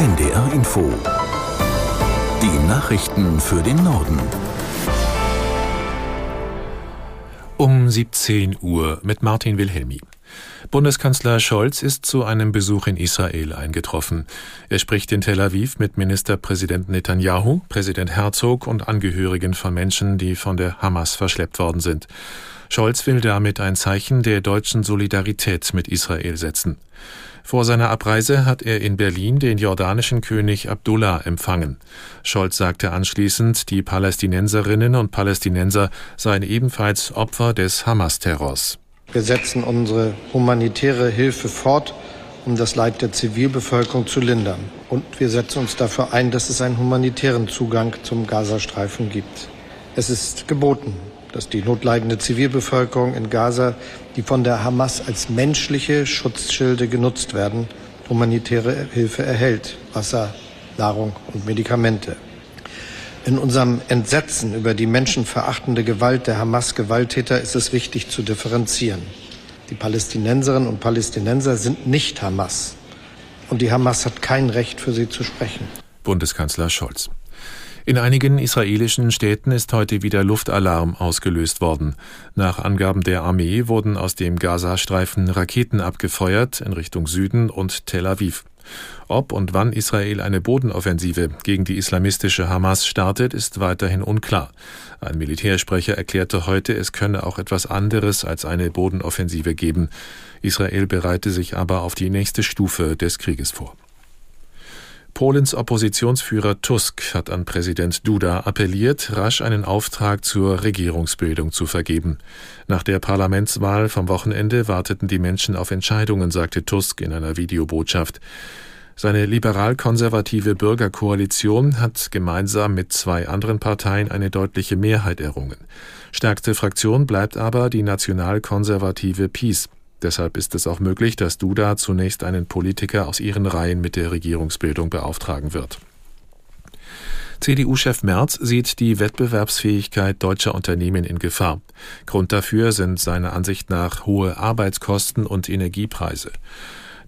NDR Info. Die Nachrichten für den Norden. Um 17 Uhr mit Martin Wilhelmi. Bundeskanzler Scholz ist zu einem Besuch in Israel eingetroffen. Er spricht in Tel Aviv mit Ministerpräsident Netanyahu, Präsident Herzog und Angehörigen von Menschen, die von der Hamas verschleppt worden sind. Scholz will damit ein Zeichen der deutschen Solidarität mit Israel setzen. Vor seiner Abreise hat er in Berlin den jordanischen König Abdullah empfangen. Scholz sagte anschließend, die Palästinenserinnen und Palästinenser seien ebenfalls Opfer des Hamas-Terrors. Wir setzen unsere humanitäre Hilfe fort, um das Leid der Zivilbevölkerung zu lindern. Und wir setzen uns dafür ein, dass es einen humanitären Zugang zum Gazastreifen gibt. Es ist geboten, dass die notleidende Zivilbevölkerung in Gaza, die von der Hamas als menschliche Schutzschilde genutzt werden, humanitäre Hilfe erhält, Wasser, Nahrung und Medikamente. In unserem Entsetzen über die menschenverachtende Gewalt der Hamas-Gewalttäter ist es wichtig zu differenzieren. Die Palästinenserinnen und Palästinenser sind nicht Hamas. Und die Hamas hat kein Recht, für sie zu sprechen. Bundeskanzler Scholz. In einigen israelischen Städten ist heute wieder Luftalarm ausgelöst worden. Nach Angaben der Armee wurden aus dem Gazastreifen Raketen abgefeuert in Richtung Süden und Tel Aviv. Ob und wann Israel eine Bodenoffensive gegen die islamistische Hamas startet, ist weiterhin unklar. Ein Militärsprecher erklärte heute, es könne auch etwas anderes als eine Bodenoffensive geben. Israel bereite sich aber auf die nächste Stufe des Krieges vor. Polens Oppositionsführer Tusk hat an Präsident Duda appelliert, rasch einen Auftrag zur Regierungsbildung zu vergeben. Nach der Parlamentswahl vom Wochenende warteten die Menschen auf Entscheidungen, sagte Tusk in einer Videobotschaft. Seine liberal-konservative Bürgerkoalition hat gemeinsam mit zwei anderen Parteien eine deutliche Mehrheit errungen. Stärkste Fraktion bleibt aber die nationalkonservative PiS. Deshalb ist es auch möglich, dass Duda zunächst einen Politiker aus ihren Reihen mit der Regierungsbildung beauftragen wird. CDU-Chef Merz sieht die Wettbewerbsfähigkeit deutscher Unternehmen in Gefahr. Grund dafür sind seiner Ansicht nach hohe Arbeitskosten und Energiepreise.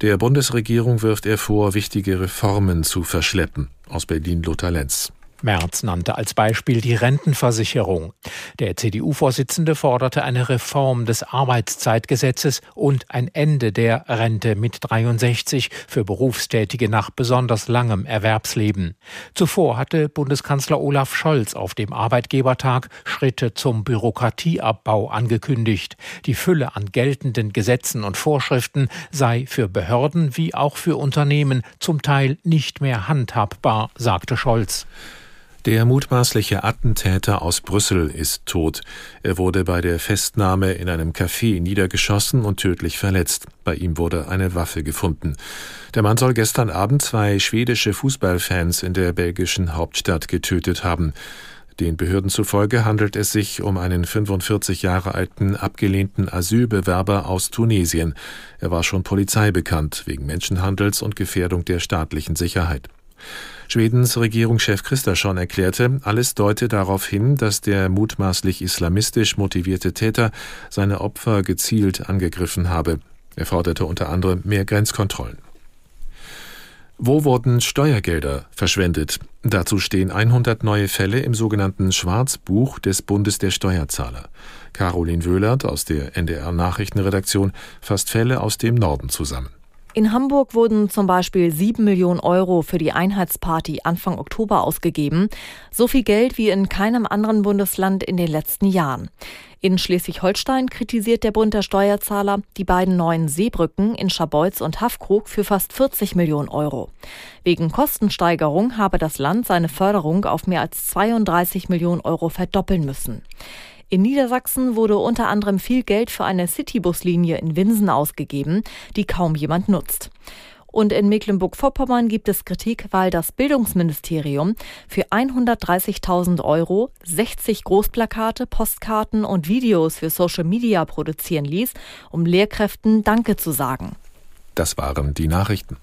Der Bundesregierung wirft er vor, wichtige Reformen zu verschleppen. Aus Berlin Lothar Lenz. Merz nannte als Beispiel die Rentenversicherung. Der CDU-Vorsitzende forderte eine Reform des Arbeitszeitgesetzes und ein Ende der Rente mit 63 für Berufstätige nach besonders langem Erwerbsleben. Zuvor hatte Bundeskanzler Olaf Scholz auf dem Arbeitgebertag Schritte zum Bürokratieabbau angekündigt. Die Fülle an geltenden Gesetzen und Vorschriften sei für Behörden wie auch für Unternehmen zum Teil nicht mehr handhabbar, sagte Scholz. Der mutmaßliche Attentäter aus Brüssel ist tot. Er wurde bei der Festnahme in einem Café niedergeschossen und tödlich verletzt. Bei ihm wurde eine Waffe gefunden. Der Mann soll gestern Abend zwei schwedische Fußballfans in der belgischen Hauptstadt getötet haben. Den Behörden zufolge handelt es sich um einen 45 Jahre alten abgelehnten Asylbewerber aus Tunesien. Er war schon Polizei bekannt wegen Menschenhandels und Gefährdung der staatlichen Sicherheit. Schwedens Regierungschef Christasson erklärte, alles deute darauf hin, dass der mutmaßlich islamistisch motivierte Täter seine Opfer gezielt angegriffen habe. Er forderte unter anderem mehr Grenzkontrollen. Wo wurden Steuergelder verschwendet? Dazu stehen 100 neue Fälle im sogenannten Schwarzbuch des Bundes der Steuerzahler. Caroline Wöhlert aus der NDR Nachrichtenredaktion fasst Fälle aus dem Norden zusammen. In Hamburg wurden zum Beispiel sieben Millionen Euro für die Einheitsparty Anfang Oktober ausgegeben. So viel Geld wie in keinem anderen Bundesland in den letzten Jahren. In Schleswig-Holstein kritisiert der Bund der Steuerzahler die beiden neuen Seebrücken in Scharbeutz und Haffkrug für fast 40 Millionen Euro. Wegen Kostensteigerung habe das Land seine Förderung auf mehr als 32 Millionen Euro verdoppeln müssen. In Niedersachsen wurde unter anderem viel Geld für eine Citybuslinie in Winsen ausgegeben, die kaum jemand nutzt. Und in Mecklenburg-Vorpommern gibt es Kritik, weil das Bildungsministerium für 130.000 Euro 60 Großplakate, Postkarten und Videos für Social Media produzieren ließ, um Lehrkräften Danke zu sagen. Das waren die Nachrichten.